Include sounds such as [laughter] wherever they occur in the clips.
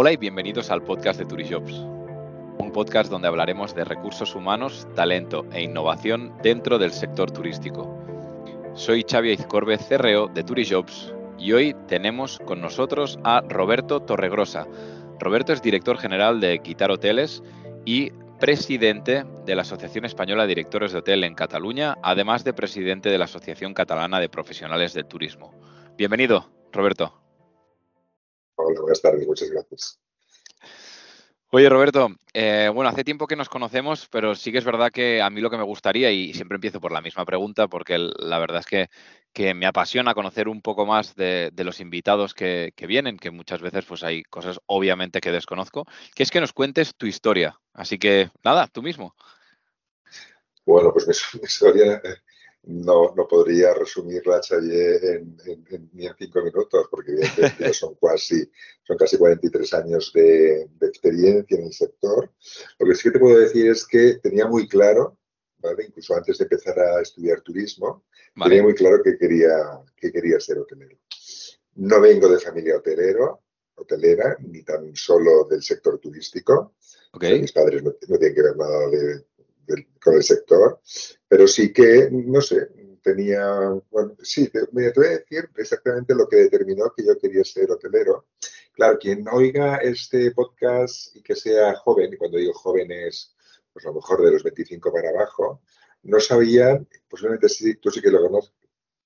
Hola y bienvenidos al podcast de Turijobs, un podcast donde hablaremos de recursos humanos, talento e innovación dentro del sector turístico. Soy Xavi Izcorbe, CRO de Turijobs y hoy tenemos con nosotros a Roberto Torregrosa. Roberto es director general de Quitar Hoteles y presidente de la Asociación Española de Directores de Hotel en Cataluña, además de presidente de la Asociación Catalana de Profesionales del Turismo. Bienvenido, Roberto. Hola, buenas tardes, muchas gracias. Oye, Roberto, eh, bueno, hace tiempo que nos conocemos, pero sí que es verdad que a mí lo que me gustaría, y siempre empiezo por la misma pregunta, porque la verdad es que, me apasiona conocer un poco más de, los invitados que, vienen, que muchas veces pues hay cosas obviamente que desconozco, que es que nos cuentes tu historia. Así que, nada, tú mismo. Bueno, pues mi, [laughs] historia eh, no, no podría resumirla, Chaye, en, ni en cinco minutos, porque evidentemente [laughs] son casi, son casi 43 años de, experiencia en el sector. Lo que sí que te puedo decir es que tenía muy claro, ¿vale? incluso antes de empezar a estudiar turismo, tenía muy claro que quería, que quería ser hotelero. No vengo de familia hotelero, hotelera, ni tan solo del sector turístico. mis padres no, no, tienen que ver nada de, con el sector, pero sí que, no sé, tenía, bueno, sí, te, voy a decir exactamente lo que determinó que yo quería ser hotelero. Claro, quien oiga este podcast y que sea joven, y cuando digo joven es, pues a lo mejor de los 25 para abajo, no sabían, posiblemente sí, tú sí que lo, conozcas,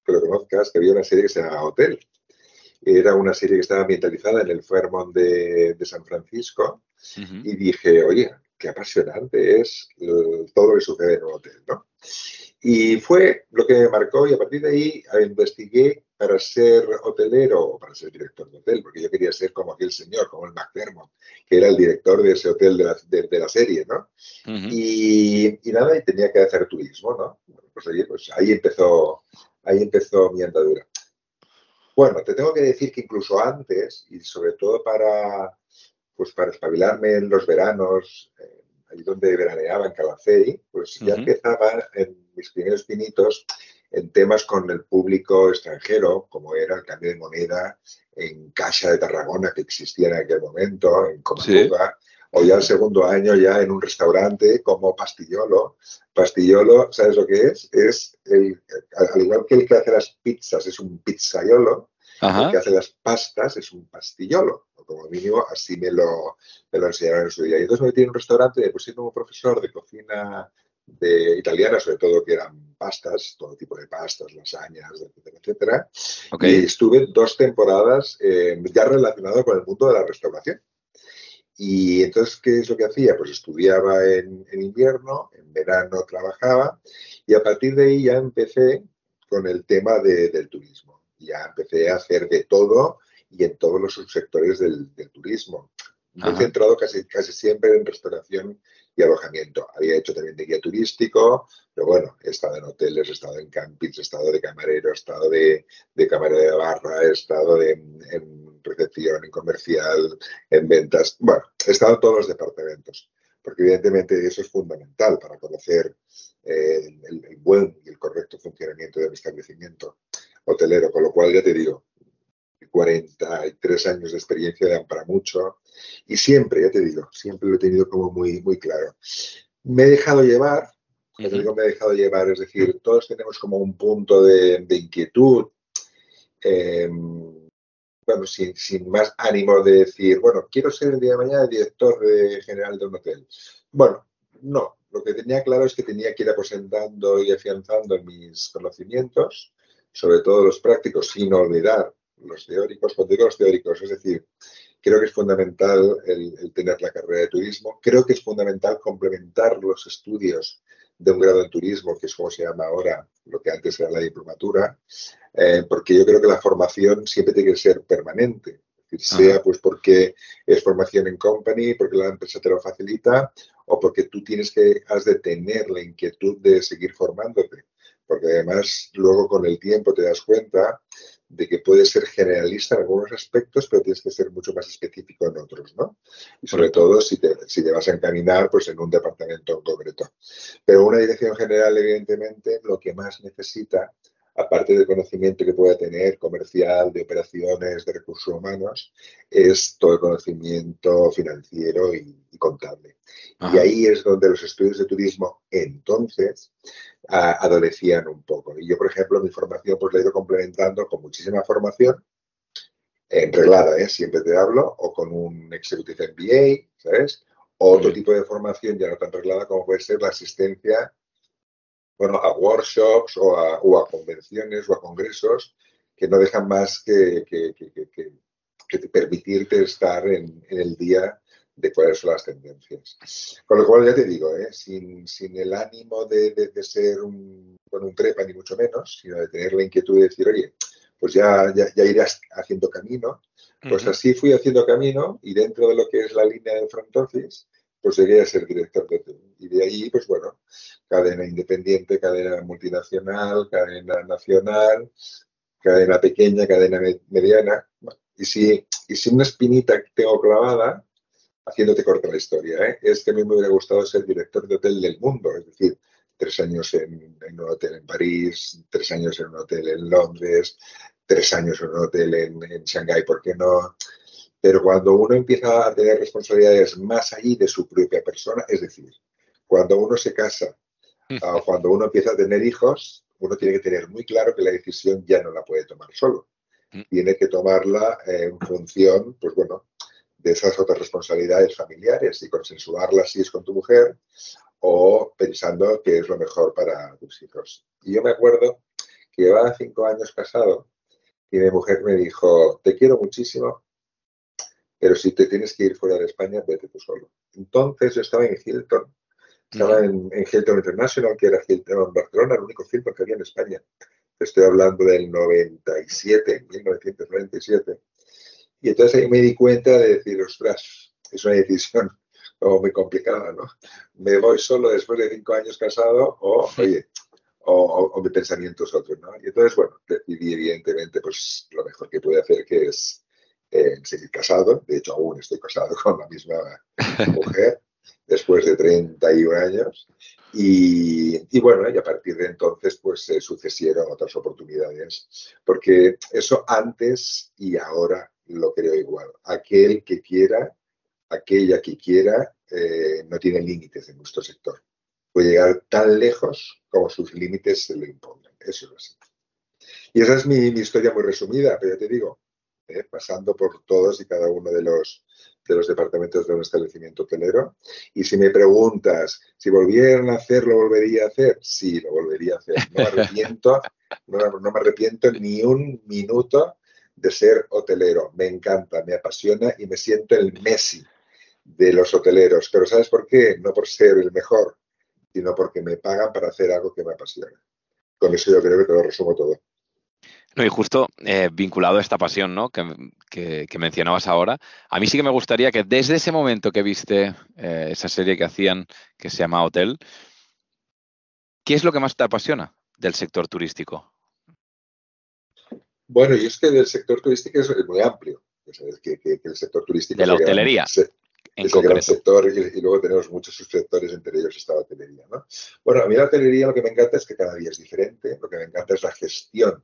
que lo conozcas, que había una serie que se llama Hotel. Era una serie que estaba ambientalizada en el Fairmont de, de San Francisco y dije, oye, qué apasionante es todo lo que sucede en un hotel, ¿no? Y fue lo que me marcó y a partir de ahí investigué para ser hotelero o para ser director de hotel, porque yo quería ser como aquel señor, como el McDermott, que era el director de ese hotel de la, de, la serie, ¿no? y, nada, y tenía que hacer turismo, ¿no? Pues, pues ahí empezó, ahí empezó mi andadura. Bueno, te tengo que decir que incluso antes, y sobre todo para, pues para espabilarme en los veranos, eh, ahí donde veraneaba en Calafey, pues ya empezaba en mis primeros pinitos en temas con el público extranjero, como era el cambio de moneda en Caixa de Tarragona, que existía en aquel momento, en Comaluga, o ya el segundo año ya en un restaurante como Pastillolo. Pastillolo, ¿sabes lo que es? Es, el, al igual que el que hace las pizzas es un pizzaiolo, el que hace las pastas es un pastillolo como mínimo así me lo, me lo enseñaron en su día. Y entonces me metí en un restaurante y me puse como profesor de cocina de italiana, sobre todo que eran pastas, todo tipo de pastas, lasañas, etcétera, etcétera. Y estuve dos temporadas eh, ya relacionado con el mundo de la restauración. Y entonces, ¿qué es lo que hacía? Pues estudiaba en, invierno, en verano trabajaba y a partir de ahí ya empecé con el tema del turismo. Ya empecé a hacer de todo y en todos los subsectores del, turismo. Me he centrado casi, casi siempre en restauración y alojamiento. Había hecho también de guía turístico, pero bueno, he estado en hoteles, he estado en campings, he estado de camarero, he estado de, de camarero de barra, he estado en recepción, en comercial, en ventas. Bueno, he estado en todos los departamentos, porque evidentemente eso es fundamental para conocer eh, el, el, buen y el correcto funcionamiento del establecimiento hotelero. Con lo cual, ya te digo, 43 años de experiencia dan para mucho y siempre, ya te digo, siempre lo he tenido como muy, muy claro. Me he dejado llevar, cuando digo me he dejado llevar, es decir, todos tenemos como un punto de, inquietud, em, bueno, sin, sin, más ánimo de decir, bueno, quiero ser el día de mañana director de general de un hotel. Bueno, no, lo que tenía claro es que tenía que ir aposentando y afianzando mis conocimientos, sobre todo los prácticos, sin olvidar los teóricos, cuando digo los teóricos, es decir, creo que es fundamental el, tener la carrera de turismo, creo que es fundamental complementar los estudios de un grado en turismo, que es como se llama ahora lo que antes era la diplomatura, eh, porque yo creo que la formación siempre tiene que ser permanente. sea pues porque es formación en company, porque la empresa te lo facilita, o porque tú tienes que, has de tener la inquietud de seguir formándote. Porque además luego con el tiempo te das cuenta de que puedes ser generalista en algunos aspectos, pero tienes que ser mucho más específico en otros, ¿no? Y sobre todo si te, si te vas a encaminar pues, en un departamento en concreto. Pero una dirección general, evidentemente, lo que más necesita aparte del conocimiento que pueda tener comercial, de operaciones, de recursos humanos, es todo el conocimiento financiero y, contable. Y ahí es donde los estudios de turismo entonces adolecían un poco. Y yo, por ejemplo, mi formación pues la he ido complementando con muchísima formación, enreglada, ¿eh? siempre te hablo, o con un Executive MBA, ¿sabes? otro tipo de formación ya no tan reglada como puede ser la asistencia bueno, a workshops o a, convenciones o a congresos que no dejan más que, permitirte estar en, el día de cuáles son las tendencias. Con lo cual, ya te digo, ¿eh? sin, el ánimo de, ser un, con un trepa, ni mucho menos, sino de tener la inquietud de decir, oye, pues ya, ya, irás haciendo camino. Pues así fui haciendo camino y dentro de lo que es la línea del front office, pues llegué a ser director de Y de ahí, pues bueno, cadena independiente, cadena multinacional, cadena nacional, cadena pequeña, cadena mediana. Y si, y si una espinita tengo clavada, haciéndote corta la historia, ¿eh? es que a mí me hubiera gustado ser director de hotel del mundo, es decir, tres años en, un hotel en París, tres años en un hotel en Londres, tres años en un hotel en, en Shanghái, ¿por qué no? Pero cuando uno empieza a tener responsabilidades más allí de su propia persona, es decir, cuando uno se casa o [laughs] cuando uno empieza a tener hijos, uno tiene que tener muy claro que la decisión ya no la puede tomar solo. Mm. Tiene que tomarla en función, pues bueno, de esas otras responsabilidades familiares y consensuarlas si es con tu mujer o pensando que es lo mejor para tus hijos. Y yo me acuerdo que llevaba cinco años casado y mi mujer me dijo, te quiero muchísimo, pero si te tienes que ir fuera de España, vete tú solo. Entonces yo estaba en Hilton, estaba en, Hilton International, que era Hilton Barcelona, el único Hilton que había en España. Estoy hablando del 97, 1997. Y entonces ahí me di cuenta de decir, ostras, es una decisión [laughs] como muy complicada, ¿no? Me voy solo después de cinco años casado o, oye, o, mi pensamiento es otro, ¿no? Y entonces, bueno, decidí evidentemente pues lo mejor que pude hacer, que es eh, seguir casado, de hecho aún estoy casado con la misma mujer [laughs] después de 31 años y, bueno, y a partir de entonces pues se sucedieron otras oportunidades, porque eso antes y ahora lo creo igual. Aquel que quiera, aquella que quiera, eh, no tiene límites en nuestro sector. Puede llegar tan lejos como sus límites se le impongan. Eso es así. Y esa es mi, mi historia muy resumida, pero ya te digo, ¿eh? pasando por todos y cada uno de los, de los departamentos de un establecimiento hotelero. Y si me preguntas si volvieran a hacer, ¿lo volvería a hacer? Sí, lo volvería a hacer. No me arrepiento, [laughs] no, me arrepiento ni un minuto de ser hotelero. Me encanta, me apasiona y me siento el Messi de los hoteleros. Pero ¿sabes por qué? No por ser el mejor, sino porque me pagan para hacer algo que me apasiona. Con eso yo creo que te lo resumo todo. No, y justo eh, vinculado a esta pasión ¿no? que, mencionabas ahora, a mí sí que me gustaría que desde ese momento que viste eh, esa serie que hacían que se llama Hotel, ¿qué es lo que más te apasiona del sector turístico? Bueno, y es que del sector turístico es muy amplio. Que, el sector turístico... De la hotelería. en es el gran sector y, luego tenemos muchos subsectores, entre ellos está la hotelería. ¿no? Bueno, a mí la hotelería lo que me encanta es que cada día es diferente, lo que me encanta es la gestión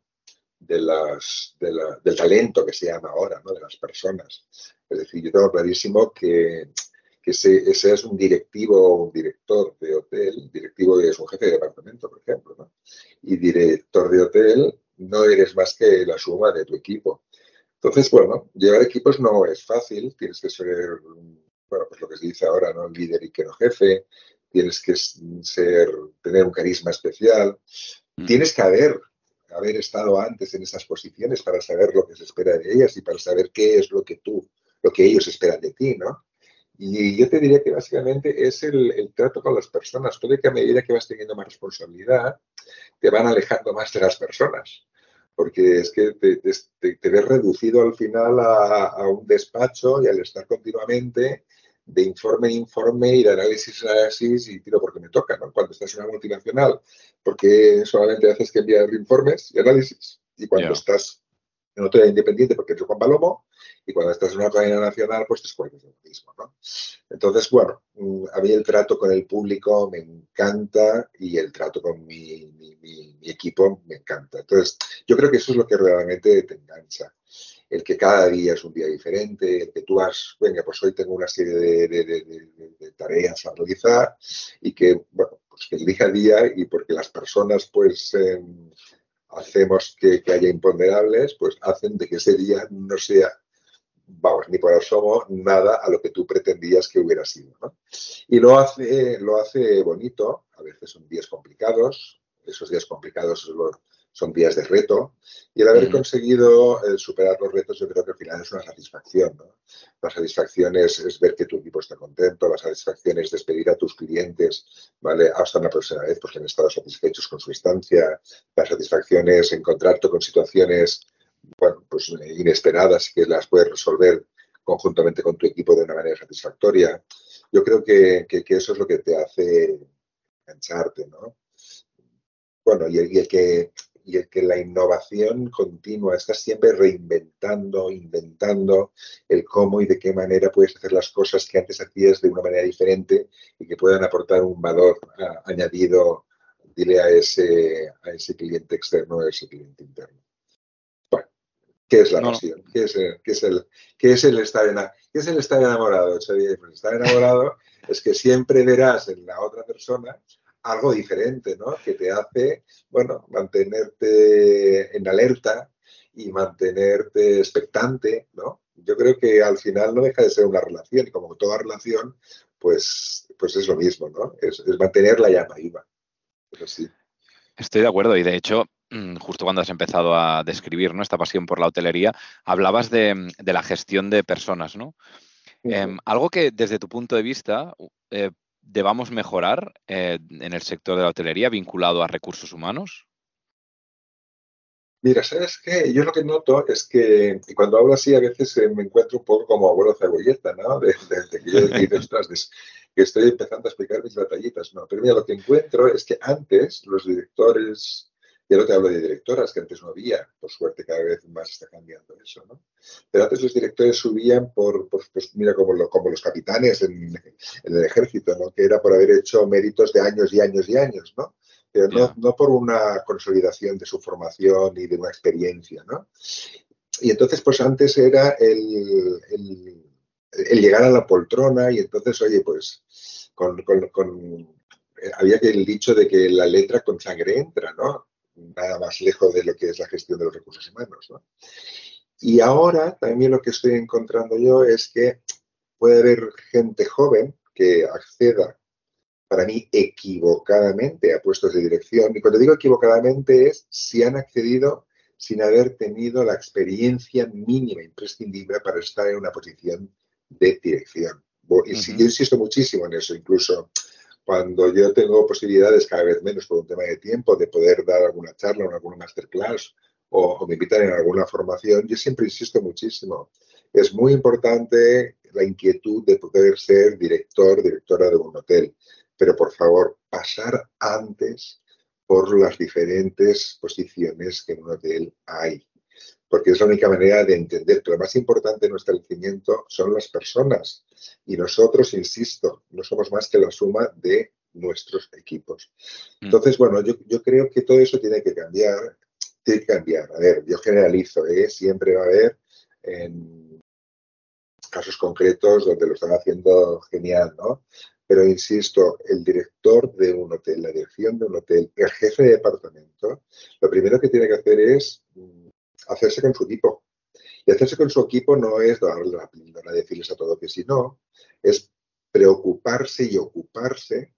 de las, del talento que se llama ahora, ¿no? de las personas. Es decir, yo tengo clarísimo que, que ese, es un directivo o un director de hotel, directivo es un jefe de departamento, por ejemplo, ¿no? y director de hotel no eres más que la suma de tu equipo. Entonces, bueno, llevar equipos no es fácil, tienes que ser, bueno, pues lo que se dice ahora, ¿no? Líder y que no jefe, tienes que ser, tener un carisma especial, mm. tienes que haber haber estado antes en esas posiciones para saber lo que se espera de ellas y para saber qué es lo que tú, lo que ellos esperan de ti, ¿no? Y yo te diría que básicamente es el, trato con las personas. Puede que a medida que vas teniendo más responsabilidad, te van alejando más de las personas. Porque es que te, ves reducido al final a, a, un despacho y al estar continuamente de informe en informe y de análisis en análisis y tiro porque me toca, ¿no? Cuando estás en una multinacional, porque solamente haces que enviar informes y análisis. Y cuando estás en otra independiente, porque eres Juan Palomo, y cuando estás en una cadena nacional, pues te escuelas de lo mismo, ¿no? Entonces, bueno, mm, a mí el trato con el público me encanta y el trato con mi, equipo me encanta. Entonces, yo creo que eso es lo que realmente te engancha. El que cada día es un día diferente, el que tú has, venga, pues hoy tengo una serie de, tareas a realizar y que, bueno, pues que el día a día y porque las personas, pues, em, hacemos que, que, haya imponderables, pues hacen de que ese día no sea vamos, ni por asomo nada a lo que tú pretendías que hubiera sido. ¿no? Y lo hace, lo hace bonito, a veces son días complicados, esos días complicados son días de reto, y el haber conseguido eh, superar los retos yo creo que al final es una satisfacción. ¿no? La satisfacción es, ver que tu equipo está contento, la satisfacción es despedir a tus clientes, ¿vale? hasta una próxima vez porque han estado satisfechos con su estancia, la satisfacción es encontrarte con situaciones bueno, pues inesperadas que las puedes resolver conjuntamente con tu equipo de una manera satisfactoria. Yo creo que, eso es lo que te hace engancharte, ¿no? Bueno, y el, que, y el que la innovación continua, estás siempre reinventando, inventando el cómo y de qué manera puedes hacer las cosas que antes hacías de una manera diferente y que puedan aportar un valor añadido, dile a ese, a ese cliente externo, a ese cliente interno. ¿Qué es la pasión? ¿Qué, es el, es el, es el estar ¿Qué es el estar enamorado, Xavier? Pues estar enamorado es que siempre verás en la otra persona algo diferente, ¿no? Que te hace, bueno, mantenerte en alerta y mantenerte expectante, ¿no? Yo creo que al final no deja de ser una relación y como toda relación, pues, pues es lo mismo, ¿no? Es, mantener la llama viva. Pero sí. Estoy de acuerdo y de hecho Mm, justo cuando has empezado a describir ¿no? esta pasión por la hotelería, hablabas de, la gestión de personas, ¿no? Em, algo que desde tu punto de vista eh, debamos mejorar eh, en el sector de la hotelería vinculado a recursos humanos. Mira, ¿sabes qué? Yo lo que noto es que cuando hablo así a veces eh, me encuentro un poco como abuelo cebolleta, ¿no? De, que yo digo, [laughs] que estoy empezando a explicar mis batallitas, no. Pero mira, lo que encuentro es que antes los directores ya no te hablo de directoras, que antes no había, por suerte cada vez más está cambiando eso, ¿no? Pero antes los directores subían por, pues mira, como, como los capitanes en, el ejército, ¿no? Que era por haber hecho méritos de años y años y años, ¿no? Pero no, no por una consolidación de su formación y de una experiencia, ¿no? Y entonces, pues antes era el, el, llegar a la poltrona y entonces, oye, pues con, con, con había que el dicho de que la letra con sangre entra, ¿no? Nada más lejos de lo que es la gestión de los recursos humanos. Y ahora también lo que estoy encontrando yo es que puede haber gente joven que acceda, para mí, equivocadamente a puestos de dirección. Y cuando digo equivocadamente es si han accedido sin haber tenido la experiencia mínima imprescindible para estar en una posición de dirección. Y yo insisto muchísimo en eso, incluso cuando yo tengo posibilidades cada vez menos por un tema de tiempo de poder dar alguna charla o alguna masterclass o, me invitan en alguna formación, yo siempre insisto muchísimo. Es muy importante la inquietud de poder ser director, directora de un hotel, pero por favor, pasar antes por las diferentes posiciones que en un hotel hay porque es la única manera de entender que lo más importante en nuestro crecimiento son las personas. Y nosotros, insisto, no somos más que la suma de nuestros equipos. Mm. Entonces, bueno, yo, creo que todo eso tiene que cambiar, tiene que cambiar. A ver, yo generalizo, ¿eh? siempre va a haber en casos concretos donde lo están haciendo genial, ¿no? Pero insisto, el director de un hotel, la dirección de un hotel, el jefe de departamento, lo primero que tiene que hacer es hacerse con su equipo. Y hacerse con su equipo no es darle la píldora, decirles a todo que sí, no, es preocuparse y ocuparse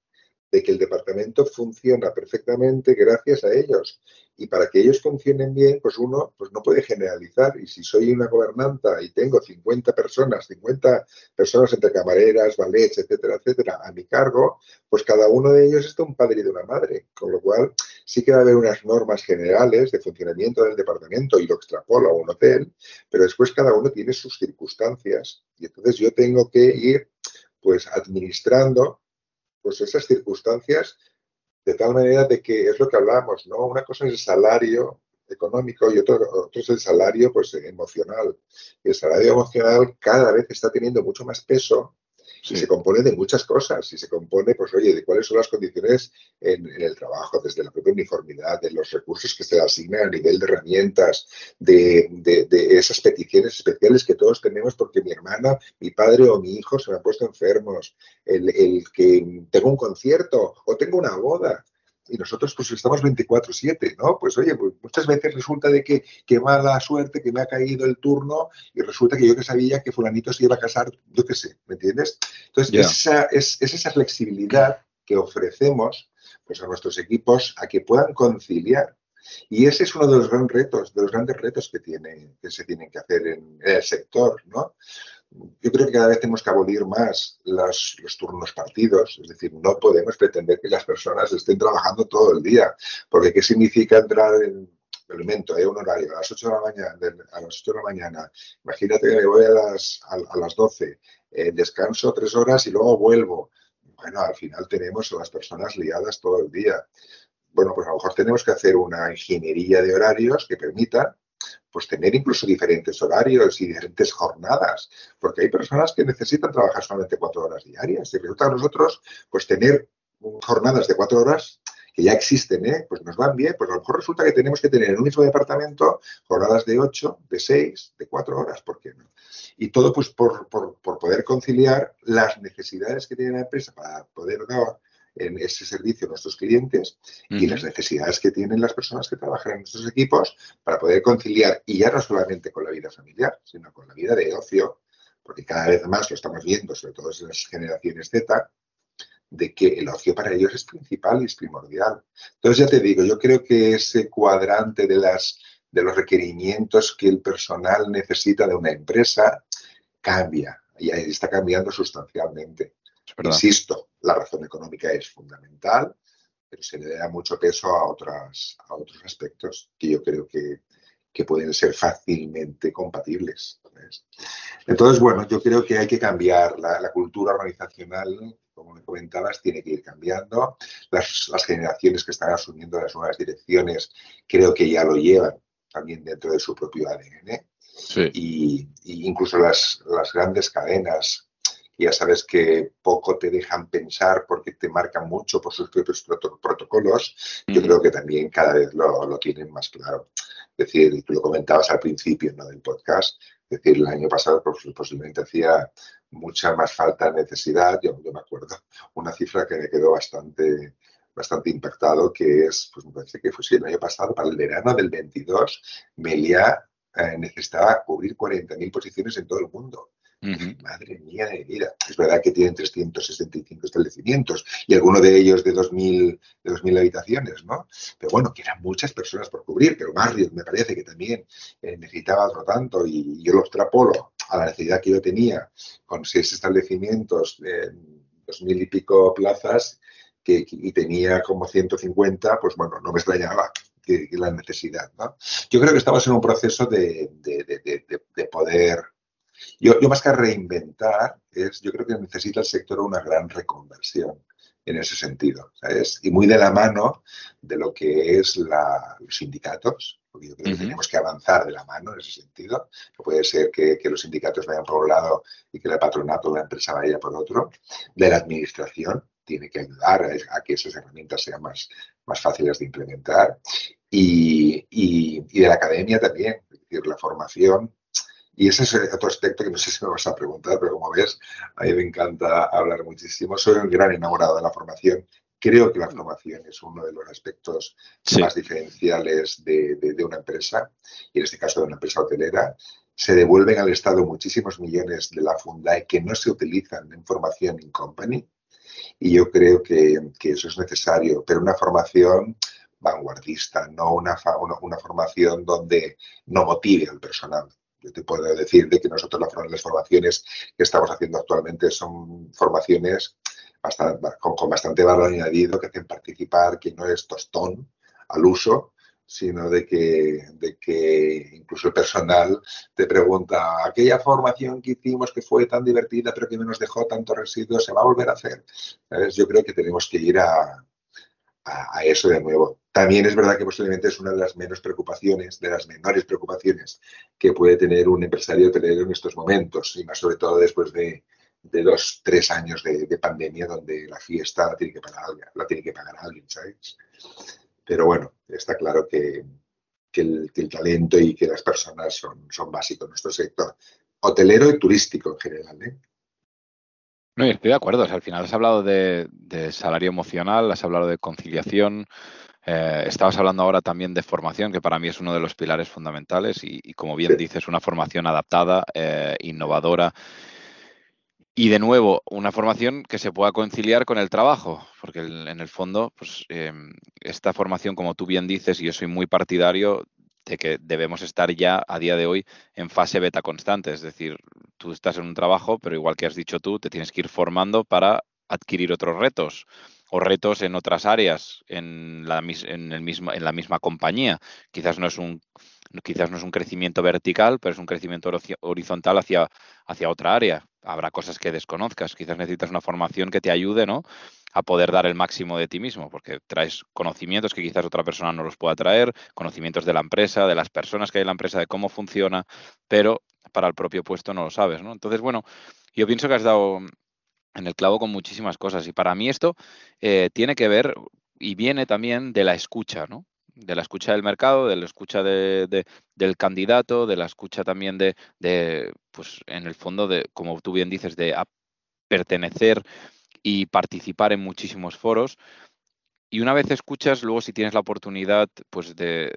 de que el departamento funciona perfectamente gracias a ellos. Y para que ellos funcionen bien, pues uno pues no puede generalizar. Y si soy una gobernanta y tengo 50 personas, 50 personas entre camareras, ballets, etcétera, etcétera, a mi cargo, pues cada uno de ellos está un padre y de una madre. Con lo cual, sí que va a haber unas normas generales de funcionamiento del departamento y lo extrapolo a un hotel, pero después cada uno tiene sus circunstancias. Y entonces yo tengo que ir pues administrando pues esas circunstancias de tal manera de que es lo que hablamos, ¿no? Una cosa es el salario económico y otro, otro es el salario pues, emocional. El salario emocional cada vez está teniendo mucho más peso y se compone de muchas cosas. Y se compone, pues, oye, de cuáles son las condiciones en, el trabajo, desde la propia uniformidad, de los recursos que se le asignan a nivel de herramientas, de, de, esas peticiones especiales que todos tenemos porque mi hermana, mi padre o mi hijo se me han puesto enfermos, el, el que tengo un concierto o tengo una boda y nosotros pues estamos 24/7, ¿no? Pues oye, pues muchas veces resulta de que qué mala suerte que me ha caído el turno y resulta que yo que sabía que fulanito se iba a casar, yo qué sé, ¿me entiendes? Entonces, esa, es, esa flexibilidad que ofrecemos pues, a nuestros equipos a que puedan conciliar. Y ese es uno de los grandes retos, de los grandes retos que, tiene, que se tienen que hacer en el sector, ¿no? Yo creo que cada vez tenemos que abolir más los turnos partidos, es decir, no podemos pretender que las personas estén trabajando todo el día, porque ¿qué significa entrar en alimento, eh, un horario a las 8 de la mañana, a las 8 de la mañana, imagínate que me voy a las, a, las 12, eh, descanso tres horas y luego vuelvo. Bueno, al final tenemos a las personas liadas todo el día. Bueno, pues a lo mejor tenemos que hacer una ingeniería de horarios que permita pues tener incluso diferentes horarios y diferentes jornadas, porque hay personas que necesitan trabajar solamente cuatro horas diarias y resulta a nosotros pues tener jornadas de cuatro horas que ya existen, ¿eh? pues nos van bien, pues a lo mejor resulta que tenemos que tener en un mismo departamento jornadas de ocho, de seis, de cuatro horas, ¿por qué no? Y todo pues por, por, por poder conciliar las necesidades que tiene la empresa para poder dar en ese servicio a nuestros clientes y las necesidades que tienen las personas que trabajan en nuestros equipos para poder conciliar, y ya no solamente con la vida familiar, sino con la vida de ocio, porque cada vez más lo estamos viendo, sobre todo en las generaciones Z, de que el ocio para ellos es principal y es primordial. Entonces, ya te digo, yo creo que ese cuadrante de, las, de los requerimientos que el personal necesita de una empresa cambia y está cambiando sustancialmente. Insisto, la razón económica es fundamental, pero se le da mucho peso a, otras, a otros aspectos que yo creo que, pueden ser fácilmente compatibles. Entonces, bueno, yo creo que hay que cambiar la, cultura organizacional, como me comentabas, tiene que ir cambiando. Las, generaciones que están asumiendo las nuevas direcciones creo que ya lo llevan también dentro de su propio ADN. Y, incluso las, las grandes cadenas ya sabes que poco te dejan pensar porque te marcan mucho por sus propios protocolos, yo creo que también cada vez lo, tienen más claro. Es decir, tú lo comentabas al principio ¿no? del podcast, es decir, el año pasado pues, posiblemente hacía mucha más falta necesidad, yo, me acuerdo, una cifra que me quedó bastante bastante impactado, que es, pues me parece que fue el año pasado, para el verano del 22, Melia eh, necesitaba cubrir 40.000 posiciones en todo el mundo. Madre mía de vida. Es verdad que tienen 365 establecimientos y alguno de ellos de 2.000, de 2000 habitaciones, ¿no? Pero bueno, que eran muchas personas por cubrir, pero barrios me parece que también eh, necesitaba otro tanto y yo lo extrapolo a la necesidad que yo tenía con seis establecimientos, de 2.000 y pico plazas que, y tenía como 150, pues bueno, no me extrañaba que, la necesidad, ¿no? Yo creo que estamos en un proceso de, de poder yo, más que reinventar, es, yo creo que necesita el sector una gran reconversión en ese sentido, ¿sabes? Y muy de la mano de lo que es la, los sindicatos, porque yo creo que tenemos que avanzar de la mano en ese sentido. No puede ser que, los sindicatos vayan por un lado y que el patronato o la empresa vaya por otro. De la administración tiene que ayudar a, que esas herramientas sean más, más fáciles de implementar. Y, y, y de la academia también, es decir, la formación y ese es otro aspecto que no sé si me vas a preguntar, pero como ves, a mí me encanta hablar muchísimo. Soy un gran enamorado de la formación. Creo que la formación es uno de los aspectos más diferenciales de, de, una empresa, y en este caso de una empresa hotelera. Se devuelven al Estado muchísimos millones de la Fundae que no se utilizan en formación in company, y yo creo que, que eso es necesario, pero una formación vanguardista, no una, una, una, formación donde no motive al personal yo te puedo decir de que nosotros las formaciones que estamos haciendo actualmente son formaciones con, bastante valor añadido que hacen participar, que no es tostón al uso, sino de que, de que incluso el personal te pregunta, aquella formación que hicimos que fue tan divertida pero que no nos dejó tanto residuos, ¿se va a volver a hacer? Yo creo que tenemos que ir a, a, eso de nuevo. También es verdad que posiblemente es una de las menos preocupaciones, de las menores preocupaciones que puede tener un empresario hotelero en estos momentos, y más sobre todo después de, dos, tres años de, pandemia donde la fiesta la tiene que pagar, la tiene que pagar alguien, ¿sabes? Pero bueno, está claro que, el, talento y que las personas son, son básicos en nuestro sector hotelero y turístico en general. ¿eh? No, estoy de acuerdo. al final has hablado de, salario emocional, has hablado de conciliación, eh, estabas hablando ahora también de formación, que para mí es uno de los pilares fundamentales y, como bien dices, una formación adaptada, eh, innovadora. Y de nuevo una formación que se pueda conciliar con el trabajo, porque en el fondo, pues em, esta formación, como tú bien dices, y yo soy muy partidario de que debemos estar ya a día de hoy en fase beta constante, es decir, tú estás en un trabajo, pero igual que has dicho tú, te tienes que ir formando para adquirir otros retos o retos en otras áreas en la, mismo, en la misma compañía. Quizás no es un quizás no es un crecimiento vertical, pero es un crecimiento horizontal hacia, hacia otra área. Habrá cosas que desconozcas, quizás necesitas una formación que te ayude ¿no? a poder dar el máximo de ti mismo, porque traes conocimientos que quizás otra persona no los pueda traer, conocimientos de la empresa, de las personas que hay en la empresa, de cómo funciona, pero para el propio puesto no lo sabes. ¿no? Entonces, bueno, yo pienso que has dado en el clavo con muchísimas cosas. Y para mí esto eh, tiene que ver y viene también de la escucha, ¿no? De la escucha del mercado, de la escucha de, del candidato, de la escucha también de, pues en el fondo, de, como tú bien dices, de pertenecer y participar en muchísimos foros. Y una vez escuchas, luego si tienes la oportunidad, pues de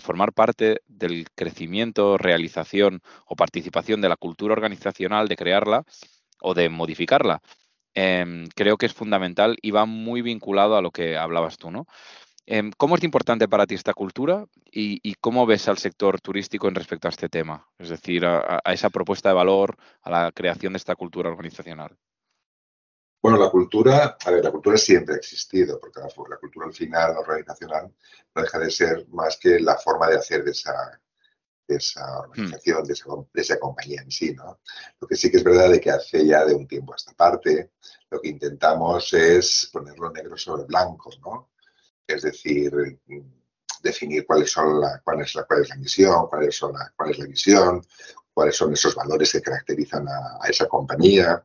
formar parte del crecimiento, realización o participación de la cultura organizacional, de crearla, o de modificarla. Em, creo que es fundamental y va muy vinculado a lo que hablabas tú, ¿no? Em, ¿Cómo es importante para ti esta cultura y, cómo ves al sector turístico en respecto a este tema? Es decir, a, esa propuesta de valor, a la creación de esta cultura organizacional. Bueno, la cultura, a ver, la cultura siempre ha existido, porque la, la cultura al final organizacional no deja de ser más que la forma de hacer de esa, de esa hmm. organización, de, esa, compañía en sí. ¿no? Lo que sí que es verdad es que hace ya de un tiempo a esta parte, lo que intentamos es ponerlo negro sobre blanco, ¿no? Es decir, definir cuáles son la, cuál, es la, cuál es la misión, son la, cuál es la visión, cuáles son esos valores que caracterizan a, esa compañía,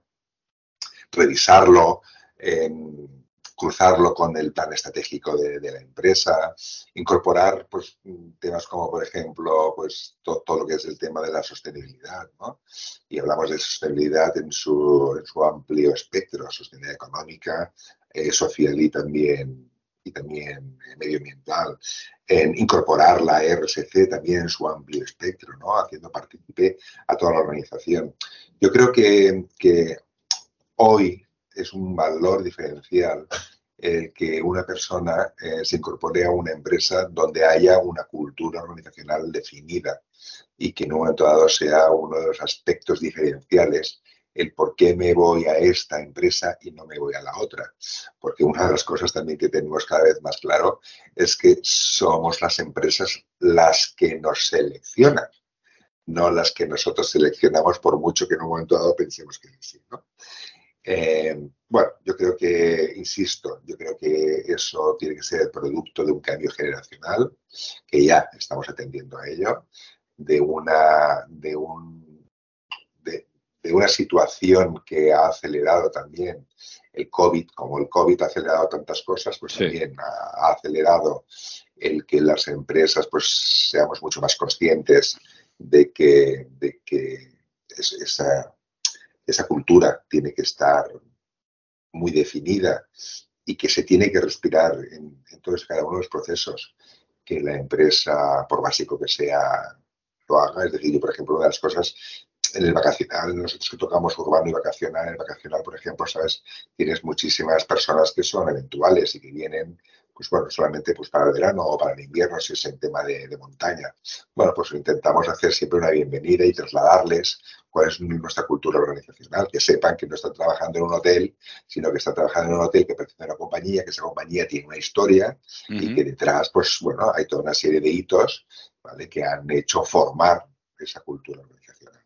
revisarlo, cruzarlo con el plan estratégico de, la empresa, incorporar pues, temas como, por ejemplo, pues, todo lo que es el tema de la sostenibilidad. ¿no? Y hablamos de sostenibilidad en su, su amplio espectro, sostenibilidad económica, eh, social y también y también medioambiental, en incorporar la RSC también en su amplio espectro, ¿no? haciendo partícipe a toda la organización. Yo creo que, que hoy es un valor diferencial que una persona eh, se incorpore a una empresa donde haya una cultura organizacional definida y que en un momento dado sea uno de los aspectos diferenciales el por qué me voy a esta empresa y no me voy a la otra. Porque una de las cosas también que tenemos cada vez más claro es que somos las empresas las que nos seleccionan, no las que nosotros seleccionamos por mucho que en un momento dado pensemos que sí. ¿no? Eh, bueno, yo creo que, insisto, yo creo que eso tiene que ser el producto de un cambio generacional, que ya estamos atendiendo a ello, de una, de un, de, una situación que ha acelerado también el COVID, como el COVID ha acelerado tantas cosas, pues también ha, acelerado el que las empresas pues seamos mucho más conscientes de que, de que esa, esa cultura tiene que estar muy definida y que se tiene que respirar en, todos cada uno de los procesos que la empresa, por básico que sea, lo haga. Es decir, yo, por ejemplo, una de las cosas en el vacacional, nosotros que tocamos urbano y vacacional, en el vacacional, por ejemplo, sabes, tienes muchísimas personas que son eventuales y que vienen pues bueno, solamente pues para el verano o para el invierno si es en tema de, montaña. Bueno, pues intentamos hacer siempre una bienvenida y trasladarles cuál es nuestra cultura organizacional, que sepan que no están trabajando en un hotel, sino que están trabajando en un hotel que pertenece a una compañía, que esa compañía tiene una historia y que detrás, pues bueno, hay toda una serie de hitos ¿vale? que han hecho formar esa cultura organizacional.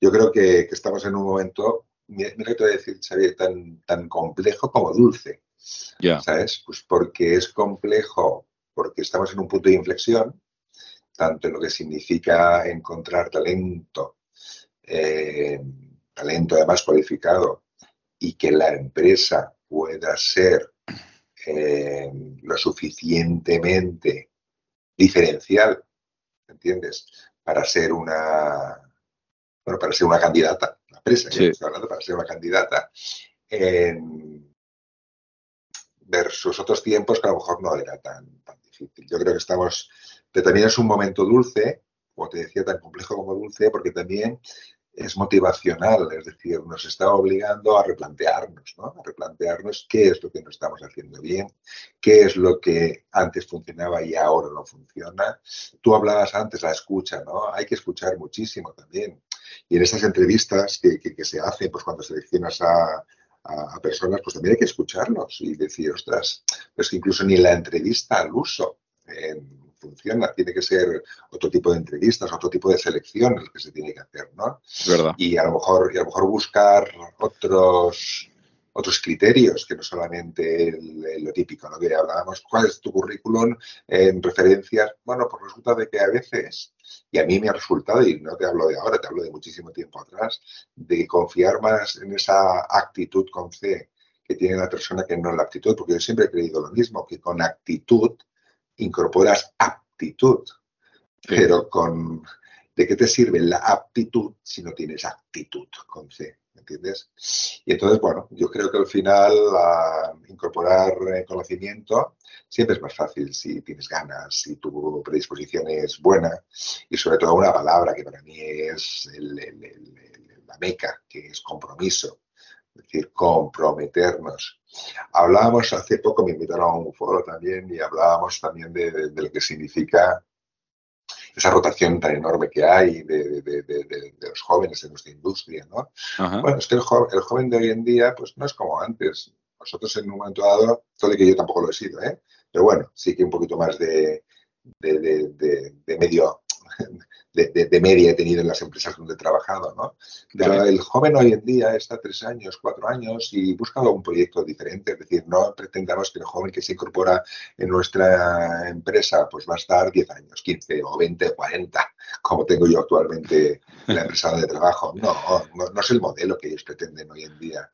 Yo creo que, estamos en un momento, mira que te voy a decir, Xavier, tan, tan complejo como dulce ¿Sabes? Pues porque es complejo, porque estamos en un punto de inflexión, tanto en lo que significa encontrar talento, eh, talento además cualificado, y que la empresa pueda ser eh, lo suficientemente diferencial, ¿entiendes? Para ser una, bueno, para ser una candidata, la empresa, hablando, para ser una candidata, versus otros tiempos que a lo mejor no era tan, tan difícil. Yo creo que estamos, pero también es un momento dulce, como te decía, tan complejo como dulce, porque también es motivacional, es decir, nos está obligando a replantearnos, ¿no? A replantearnos qué es lo que no estamos haciendo bien, qué es lo que antes funcionaba y ahora no funciona. Tú hablabas antes la escucha, ¿no? Hay que escuchar muchísimo también. Y en esas entrevistas que, que, se hacen, pues cuando seleccionas a, a, personas, pues también hay que escucharlos y decir, ostras, pues que incluso ni la entrevista al uso funciona, tiene que ser otro tipo de entrevistas, otro tipo de selección el que se tiene que hacer, ¿no? verdad. Y a lo mejor, y a lo mejor buscar otros otros criterios que no solamente lo típico, ¿no? Que hablábamos, ¿cuál es tu currículum en referencias? Bueno, pues resulta de que a veces, y a mí me ha resultado, y no te hablo de ahora, te hablo de muchísimo tiempo atrás, de confiar más en esa actitud con C que tiene la persona que no en la actitud, porque yo siempre he creído lo mismo, que con actitud incorporas aptitud, pero con ¿de qué te sirve la aptitud si no tienes actitud con C? entiendes? Y entonces, bueno, yo creo que al final incorporar eh, conocimiento siempre es más fácil si tienes ganas, si tu predisposición es buena y sobre todo una palabra que para mí es la meca, que es compromiso, es decir, comprometernos. Hablábamos hace poco, me invitaron a un foro también y hablábamos también de lo que significa esa rotación tan enorme que hay de, los jóvenes en nuestra industria, ¿no? Bueno, es que el, joven de hoy en día, pues no es como antes. Nosotros en un momento dado, todo que yo tampoco lo he sido, ¿eh? Pero bueno, sí que un poquito más de, de medio [laughs] de, media he tenido en las empresas donde he trabajado, ¿no? Pero el joven hoy en día está tres años, cuatro años y busca un proyecto diferente. Es decir, no pretendamos que el joven que se incorpora en nuestra empresa pues va a estar 10 años, 15 o 20, 40, como tengo yo actualmente en la empresa donde trabajo. No, no, es el modelo que ellos pretenden hoy en día.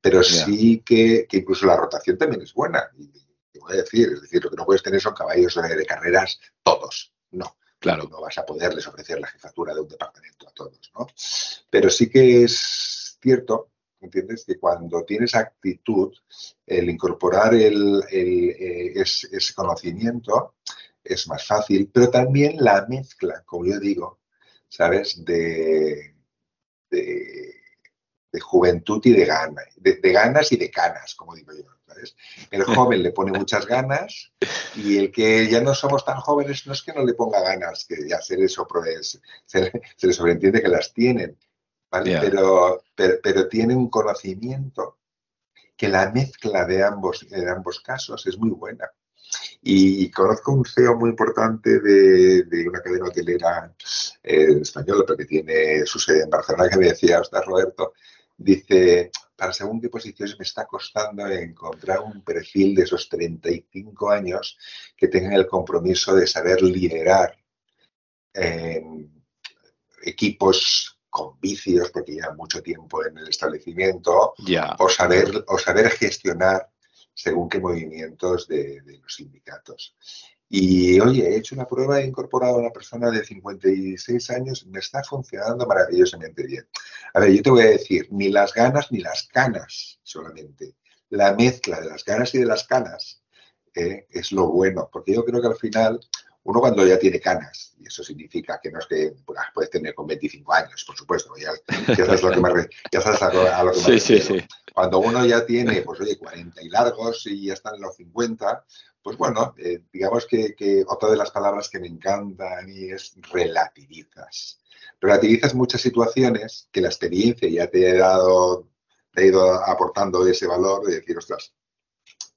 Pero sí que, incluso la rotación también es buena. Y, voy a decir, es decir, lo que no puedes tener son caballos de carreras todos. No, Claro. No vas a poderles ofrecer la jefatura de un departamento a todos, ¿no? Pero sí que es cierto, ¿entiendes? Que cuando tienes actitud, el incorporar el, eh, ese conocimiento es más fácil, pero también la mezcla, como yo digo, ¿sabes? De, de, juventud y de ganas, de, ganas y de canas, como digo yo. El joven le pone muchas ganas y el que ya no somos tan jóvenes no es que no le ponga ganas, que ya se le, se, le sobreentiende que las tienen, Pero, pero, tiene un conocimiento que la mezcla de ambos, en ambos casos es muy buena. Y conozco un CEO muy importante de, una cadena hotelera eh, española, pero que tiene su sede en Barcelona, que me decía, ostras, Roberto, dice, para según qué posiciones me está costando encontrar un perfil de esos 35 años que tenga el compromiso de saber liderar equipos con vicios porque llevan mucho tiempo en el establecimiento o, saber, o saber gestionar según qué movimientos de los sindicatos. Y oye, he hecho una prueba, he incorporado a una persona de 56 años, me está funcionando maravillosamente bien. A ver, yo te voy a decir, ni las ganas ni las canas solamente. La mezcla de las ganas y de las canas eh, es lo bueno, porque yo creo que al final uno cuando ya tiene canas, y eso significa que no es que puedes tener con 25 años, por supuesto, ya, sabes, lo que me, ya sabes a, lo que me sí, Sí, sí. Cuando uno ya tiene, pues oye, 40 y largos y ya están en los 50, pues bueno, eh, digamos que, otra de las palabras que me encanta a mí es relativizas. Relativizas muchas situaciones que la experiencia ya te ha dado, te ha ido aportando ese valor de decir, ostras,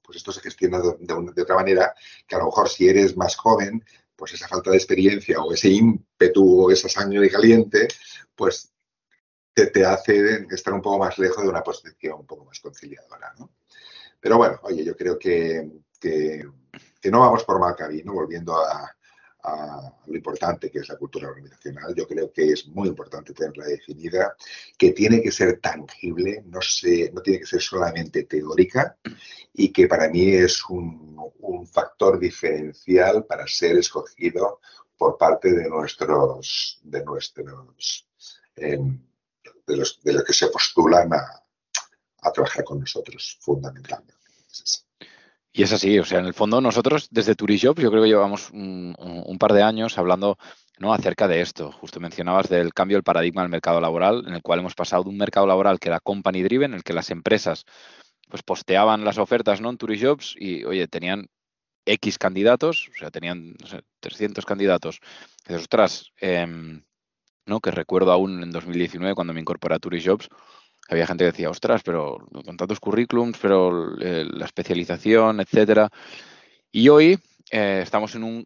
pues esto se gestiona de, otra manera, que a lo mejor si eres más joven, pues esa falta de experiencia o ese ímpetu o esa sangre caliente, pues te, te hace estar un poco más lejos de una posición un poco más conciliadora, ¿no? Pero bueno, oye, yo creo que, que, no vamos por mal camino, volviendo a, lo importante que es la cultura organizacional. Yo creo que es muy importante tenerla definida, que tiene que ser tangible, no, se, no tiene que ser solamente teórica y que para mí es un, factor diferencial para ser escogido por parte de nuestros, de nuestros, em, de, los, de los que se postulan a, a trabajar con nosotros, fundamentalmente. Y es así, o sea, en el fondo nosotros desde Turijobs yo creo que llevamos un, par de años hablando ¿no? acerca de esto. Justo mencionabas del cambio del paradigma del mercado laboral, en el cual hemos pasado de un mercado laboral que era company driven, en el que las empresas pues posteaban las ofertas ¿no? en Turijobs y, oye, tenían X candidatos, o sea, tenían no sé, 300 candidatos. Y dices, em, ¿no? que recuerdo aún en 2019 cuando me incorporé a Turijobs, había gente que decía, ostras, pero con tantos currículums, pero eh, la especialización, etcétera. Y hoy eh, estamos en un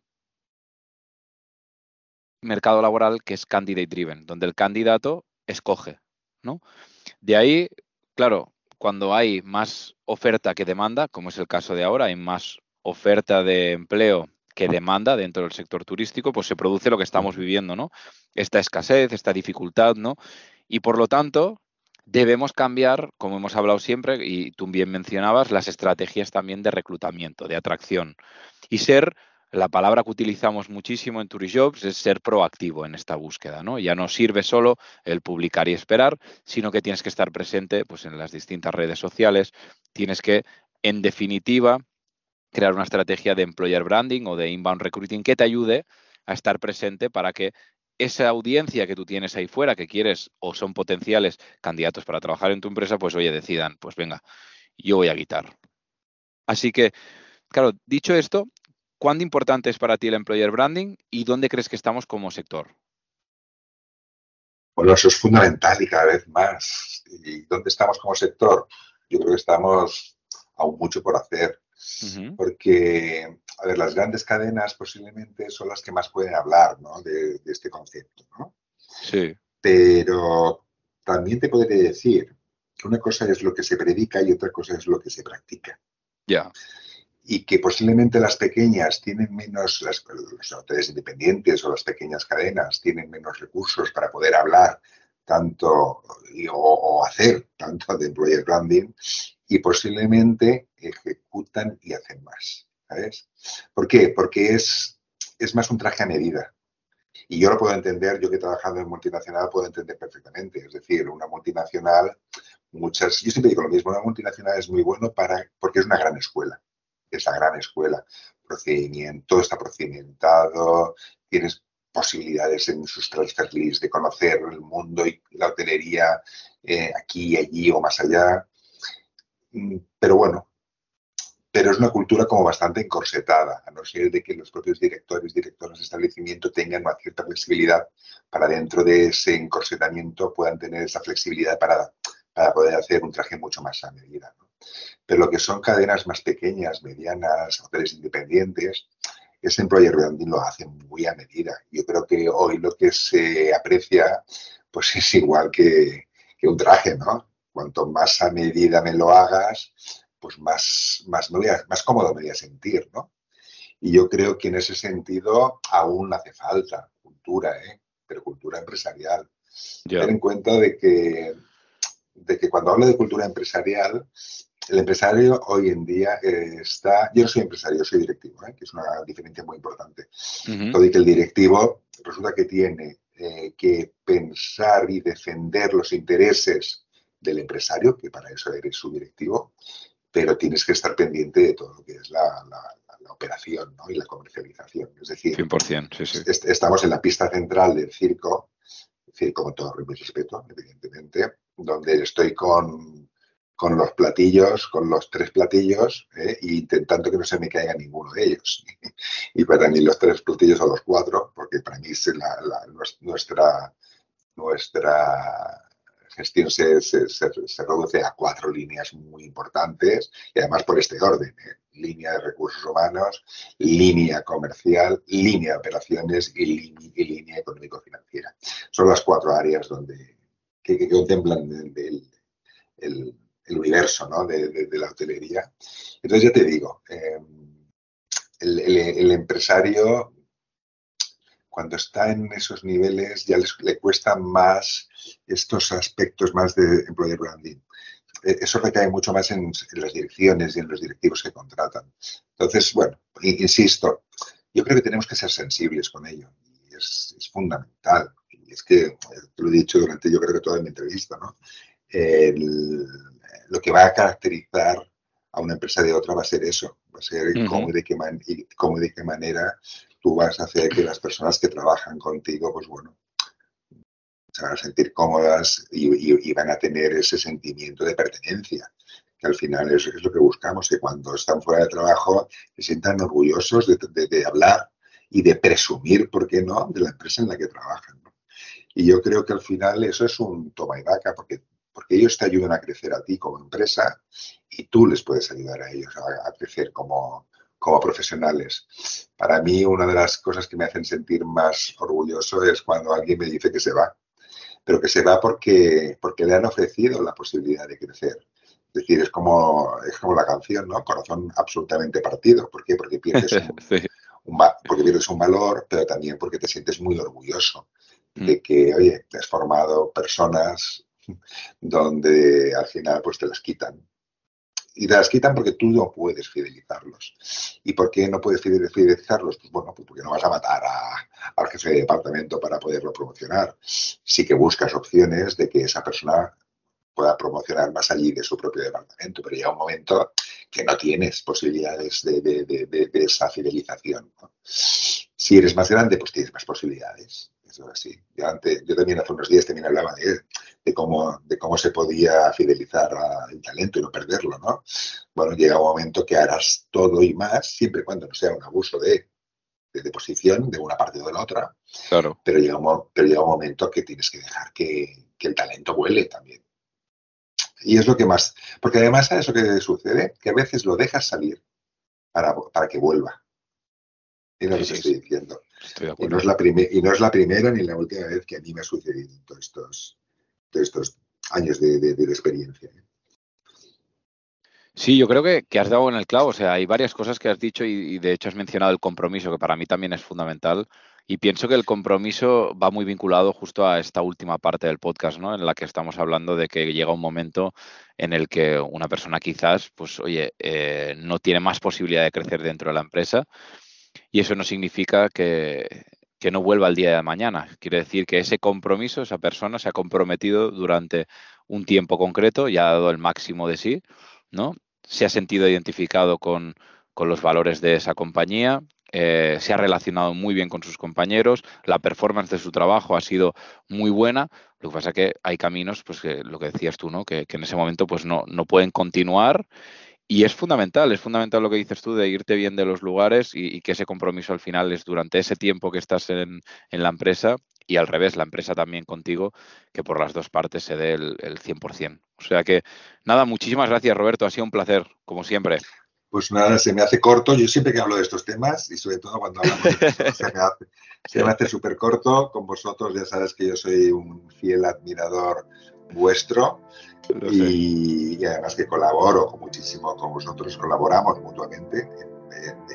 mercado laboral que es candidate driven, donde el candidato escoge, ¿no? De ahí, claro, cuando hay más oferta que demanda, como es el caso de ahora, hay más oferta de empleo que demanda dentro del sector turístico, pues se produce lo que estamos viviendo, ¿no? Esta escasez, esta dificultad, ¿no? Y por lo tanto, debemos cambiar, como hemos hablado siempre, y tú bien mencionabas, las estrategias también de reclutamiento, de atracción. Y ser, la palabra que utilizamos muchísimo en Turijobs es ser proactivo en esta búsqueda, ¿no? Ya no sirve solo el publicar y esperar, sino que tienes que estar presente pues, en las distintas redes sociales, tienes que, en definitiva, crear una estrategia de employer branding o de inbound recruiting que te ayude a estar presente para que esa audiencia que tú tienes ahí fuera, que quieres o son potenciales candidatos para trabajar en tu empresa, pues oye, decidan, pues venga, yo voy a quitar. Así que, claro, dicho esto, ¿cuán importante es para ti el employer branding y dónde crees que estamos como sector? Bueno, eso es fundamental y cada vez más. ¿Y dónde estamos como sector? Yo creo que estamos aún mucho por hacer. Porque, a ver, las grandes cadenas posiblemente son las que más pueden hablar ¿no? de, este concepto, ¿no? Sí. Pero también te podría decir que una cosa es lo que se predica y otra cosa es lo que se practica. Ya. Y que posiblemente las pequeñas tienen menos, las, los hoteles independientes o las pequeñas cadenas tienen menos recursos para poder hablar tanto o, o hacer tanto de employer branding y posiblemente ejecutan y hacen más. ¿Sabes? ¿Por qué? Porque es, es más un traje a medida. Y yo lo puedo entender, yo que he trabajado en multinacional puedo entender perfectamente. Es decir, una multinacional, muchas, yo siempre digo lo mismo, una multinacional es muy bueno para, porque es una gran escuela. Es la gran escuela. Procedimiento, está procedimentado, tienes posibilidades en sus transfer de conocer el mundo y la hotelería eh, aquí allí o más allá. Mm, pero bueno, pero es una cultura como bastante encorsetada, a no ser de que los propios directores, directoras de establecimiento tengan una cierta flexibilidad para dentro de ese encorsetamiento puedan tener esa flexibilidad para, para poder hacer un traje mucho más a medida. Pero lo que son cadenas más pequeñas, medianas, hoteles independientes, ese employer branding lo hace muy a medida. Yo creo que hoy lo que se aprecia pues es igual que, que un traje, ¿no? cuanto más a medida me lo hagas, pues más, más, más cómodo me voy a sentir, ¿no? Y yo creo que en ese sentido aún hace falta cultura, ¿eh? pero cultura empresarial. Ten en cuenta de que, de que cuando hablo de cultura empresarial, el empresario hoy en día está, yo no soy empresario, soy directivo, ¿eh? que es una diferencia muy importante. Todo y que el directivo resulta que tiene eh, que pensar y defender los intereses del empresario, que para eso eres su directivo, pero tienes que estar pendiente de todo lo que es la, operación y la comercialización. Es decir, 100%, sí, sí. estamos en la pista central del circo, circo con todo mi respeto, evidentemente, donde estoy con, con los platillos, con los tres platillos, ¿eh? e intentando que no se me caiga ninguno de ellos. [laughs] y para mí los tres platillos son los cuatro, porque para mí es la, nuestra, nuestra gestión se, se, reduce a cuatro líneas muy importantes y además por este orden. ¿eh? Línea de recursos humanos, línea comercial, línea de operaciones y, línea económico-financiera. Son las cuatro áreas donde, que, contemplan el, el universo ¿no? de, la hotelería. Entonces ya te digo, em, el, empresario cuando está en esos niveles ya le cuesta más estos aspectos más de employer branding. E, eso recae mucho más en, las direcciones y en los directivos que contratan. Entonces, bueno, insisto, yo creo que tenemos que ser sensibles con ello. Y es, es fundamental. Y es que, te lo he dicho durante yo creo que toda mi entrevista, ¿no? lo que va a caracterizar a una empresa de otra va a ser eso, va a ser cómo, y de qué cómo de qué manera tú vas a hacer que las personas que trabajan contigo, pues bueno, se van a sentir cómodas y, van a tener ese sentimiento de pertenencia, que al final es, es, lo que buscamos, que cuando están fuera de trabajo se sientan orgullosos de, hablar y de presumir, ¿por qué no?, de la empresa en la que trabajan. Y yo creo que al final eso es un toma y daca, porque porque ellos te ayudan a crecer a ti como empresa y tú les puedes ayudar a ellos a, crecer como, como profesionales. Para mí, una de las cosas que me hacen sentir más orgulloso es cuando alguien me dice que se va, pero que se va porque, porque le han ofrecido la posibilidad de crecer. Es decir, es como, es como la canción, ¿no? Corazón absolutamente partido. ¿Por qué? Porque pierdes [laughs] un, porque pierdes un valor, pero también porque te sientes muy orgulloso de mm. que, oye, te has formado personas donde al final pues te las quitan. Y te las quitan porque tú no puedes fidelizarlos. ¿Y por qué no puedes fidelizarlos? Pues bueno, pues porque no vas a matar al jefe de departamento para poderlo promocionar. Sí que buscas opciones de que esa persona pueda promocionar más allí de su propio departamento, pero llega un momento que no tienes posibilidades de, esa fidelización. Si eres más grande, pues tienes más posibilidades. Eso es así. Yo, yo también hace unos días también hablaba de, de cómo, de cómo se podía fidelizar al talento y no perderlo, ¿no? Bueno, llega un momento que harás todo y más, siempre y cuando no sea un abuso de, de, posición de una parte o de la otra. Claro. Pero llega, un, pero llega un momento que tienes que dejar que, el talento vuele también. Y es lo que más. Porque además, ¿sabes lo que sucede? Que a veces lo dejas salir para, para que vuelva. Y no lo estoy diciendo. Y, no es la y no es la primera ni la última vez que a mí me ha sucedido en todos estos, de estos años de, experiencia. ¿eh? Sí, yo creo que, has dado en el clavo. O sea, hay varias cosas que has dicho y, de hecho has mencionado el compromiso, que para mí también es fundamental. Y pienso que el compromiso va muy vinculado justo a esta última parte del podcast, ¿no? En la que estamos hablando de que llega un momento en el que una persona quizás, pues, oye, eh, no tiene más posibilidad de crecer dentro de la empresa. Y eso no significa que, que no vuelva el día de mañana. Quiere decir que ese compromiso, esa persona se ha comprometido durante un tiempo concreto y ha dado el máximo de sí, ¿no? Se ha sentido identificado con, los valores de esa compañía, eh, se ha relacionado muy bien con sus compañeros, la performance de su trabajo ha sido muy buena. Lo que pasa es que hay caminos, pues que lo que decías tú, ¿no? Que, que en ese momento pues no, no pueden continuar y es fundamental, es fundamental lo que dices tú de irte bien de los lugares y, que ese compromiso al final es durante ese tiempo que estás en, la empresa y al revés, la empresa también contigo, que por las dos partes se dé el, el 100%. O sea que, nada, muchísimas gracias Roberto, ha sido un placer, como siempre. Pues nada, se me hace corto. Yo siempre que hablo de estos temas, y sobre todo cuando hablamos de esto, se me hace, se me hace súper corto. Con vosotros ya sabes que yo soy un fiel admirador vuestro y, además que colaboro muchísimo con vosotros, colaboramos mutuamente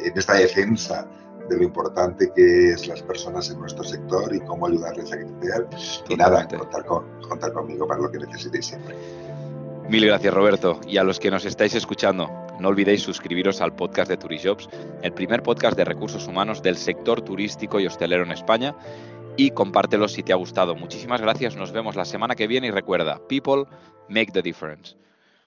en, esta defensa de lo importante que es las personas en nuestro sector y cómo ayudarles a crecer. Y nada, contar, con, contar conmigo para lo que necesitéis siempre. Mil gracias Roberto y a los que nos estáis escuchando, no olvidéis suscribiros al podcast de Turijobs, el primer podcast de recursos humanos del sector turístico y hostelero en España y compártelo si te ha gustado. Muchísimas gracias, nos vemos la semana que viene y recuerda, people make the difference.